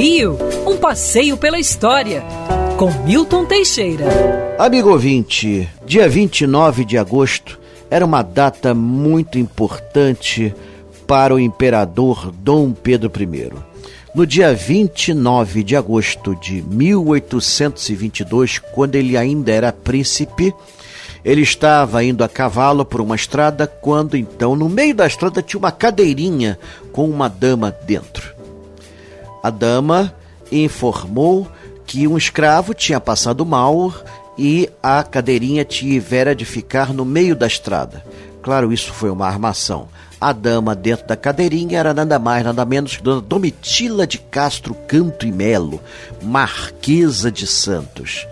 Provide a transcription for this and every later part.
Rio, um passeio pela história, com Milton Teixeira. Amigo ouvinte, dia 29 de agosto era uma data muito importante para o imperador Dom Pedro I. No dia 29 de agosto de 1822, quando ele ainda era príncipe, ele estava indo a cavalo por uma estrada quando então, no meio da estrada, tinha uma cadeirinha com uma dama dentro. A dama informou que um escravo tinha passado mal e a cadeirinha tivera de ficar no meio da estrada. Claro, isso foi uma armação. A dama dentro da cadeirinha era nada mais, nada menos que Dona Domitila de Castro Canto e Melo, Marquesa de Santos.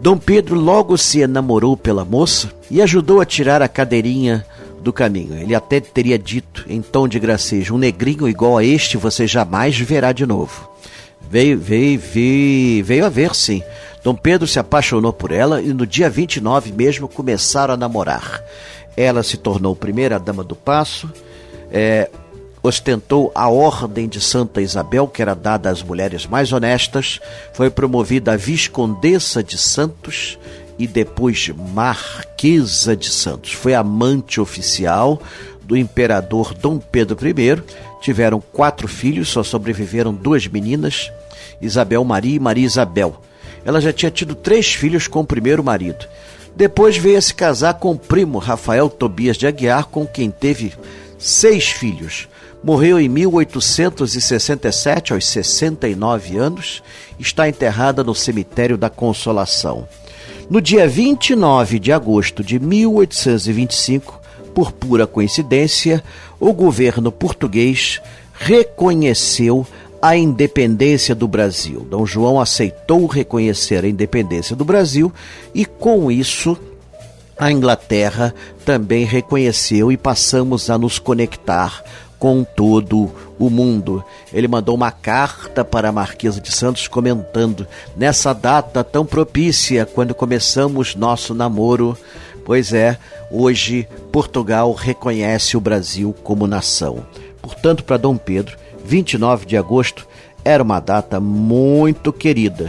Dom Pedro logo se enamorou pela moça e ajudou a tirar a cadeirinha do caminho. Ele até teria dito, em tom de gracejo, um negrinho igual a este você jamais verá de novo. Veio, veio, veio, veio a ver, sim. Dom Pedro se apaixonou por ela e no dia 29 mesmo começaram a namorar. Ela se tornou primeira dama do passo, é, ostentou a Ordem de Santa Isabel, que era dada às mulheres mais honestas, foi promovida a Viscondessa de Santos e depois Marquesa de Santos. Foi amante oficial do imperador Dom Pedro I. Tiveram quatro filhos, só sobreviveram duas meninas, Isabel Maria e Maria Isabel. Ela já tinha tido três filhos com o primeiro marido. Depois veio a se casar com o primo Rafael Tobias de Aguiar, com quem teve seis filhos. Morreu em 1867, aos 69 anos, está enterrada no cemitério da Consolação. No dia 29 de agosto de 1825, por pura coincidência, o governo português reconheceu a independência do Brasil. Dom João aceitou reconhecer a independência do Brasil e, com isso, a Inglaterra também reconheceu e passamos a nos conectar com todo o mundo. Ele mandou uma carta para a Marquesa de Santos comentando: nessa data tão propícia, quando começamos nosso namoro, pois é, hoje Portugal reconhece o Brasil como nação. Portanto, para Dom Pedro, 29 de agosto era uma data muito querida.